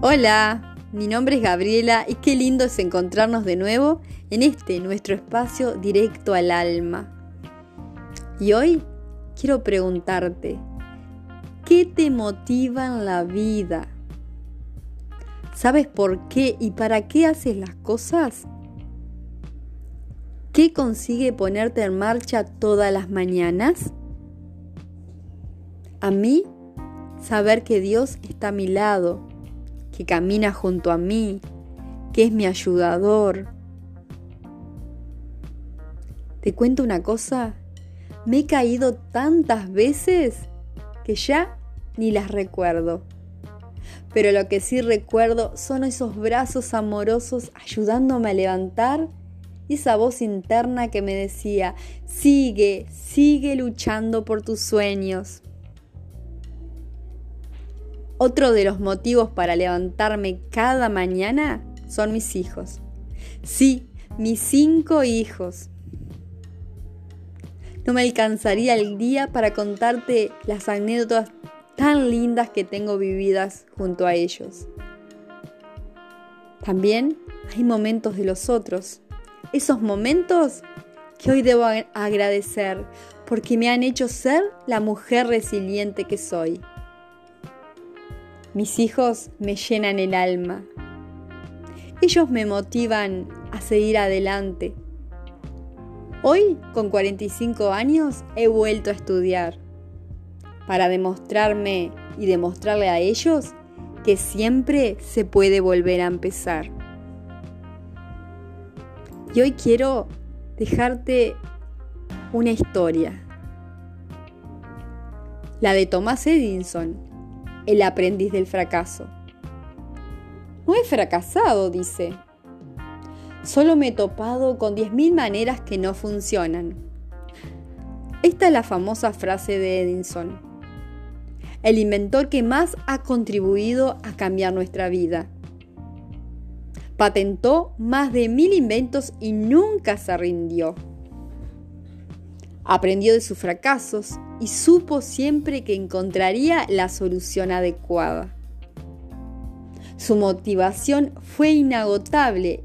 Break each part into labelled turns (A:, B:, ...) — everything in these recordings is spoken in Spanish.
A: Hola, mi nombre es Gabriela y qué lindo es encontrarnos de nuevo en este nuestro espacio directo al alma. Y hoy quiero preguntarte, ¿qué te motiva en la vida? ¿Sabes por qué y para qué haces las cosas? ¿Qué consigue ponerte en marcha todas las mañanas? A mí, saber que Dios está a mi lado, que camina junto a mí, que es mi ayudador. Te cuento una cosa, me he caído tantas veces que ya ni las recuerdo. Pero lo que sí recuerdo son esos brazos amorosos ayudándome a levantar y esa voz interna que me decía, sigue, sigue luchando por tus sueños. Otro de los motivos para levantarme cada mañana son mis hijos. Sí, mis cinco hijos. No me alcanzaría el día para contarte las anécdotas tan lindas que tengo vividas junto a ellos. También hay momentos de los otros. Esos momentos que hoy debo agradecer porque me han hecho ser la mujer resiliente que soy. Mis hijos me llenan el alma. Ellos me motivan a seguir adelante. Hoy, con 45 años, he vuelto a estudiar para demostrarme y demostrarle a ellos que siempre se puede volver a empezar. Y hoy quiero dejarte una historia, la de Thomas Edison, el aprendiz del fracaso. No he fracasado, dice. Solo me he topado con 10.000 maneras que no funcionan. Esta es la famosa frase de Edison, el inventor que más ha contribuido a cambiar nuestra vida. Patentó más de mil inventos y nunca se rindió. Aprendió de sus fracasos y supo siempre que encontraría la solución adecuada. Su motivación fue inagotable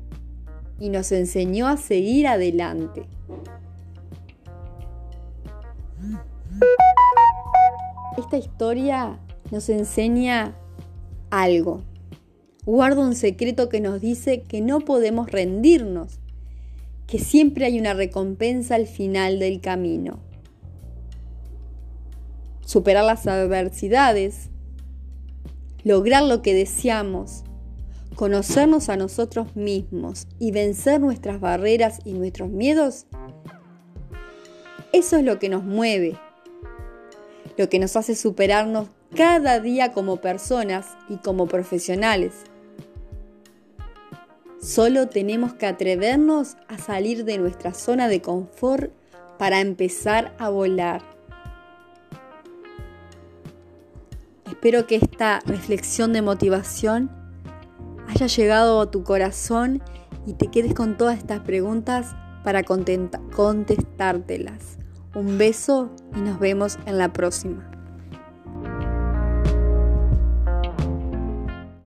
A: y nos enseñó a seguir adelante. Esta historia nos enseña algo. Guarda un secreto que nos dice que no podemos rendirnos que siempre hay una recompensa al final del camino. Superar las adversidades, lograr lo que deseamos, conocernos a nosotros mismos y vencer nuestras barreras y nuestros miedos, eso es lo que nos mueve, lo que nos hace superarnos cada día como personas y como profesionales. Solo tenemos que atrevernos a salir de nuestra zona de confort para empezar a volar. Espero que esta reflexión de motivación haya llegado a tu corazón y te quedes con todas estas preguntas para contestártelas. Un beso y nos vemos en la próxima.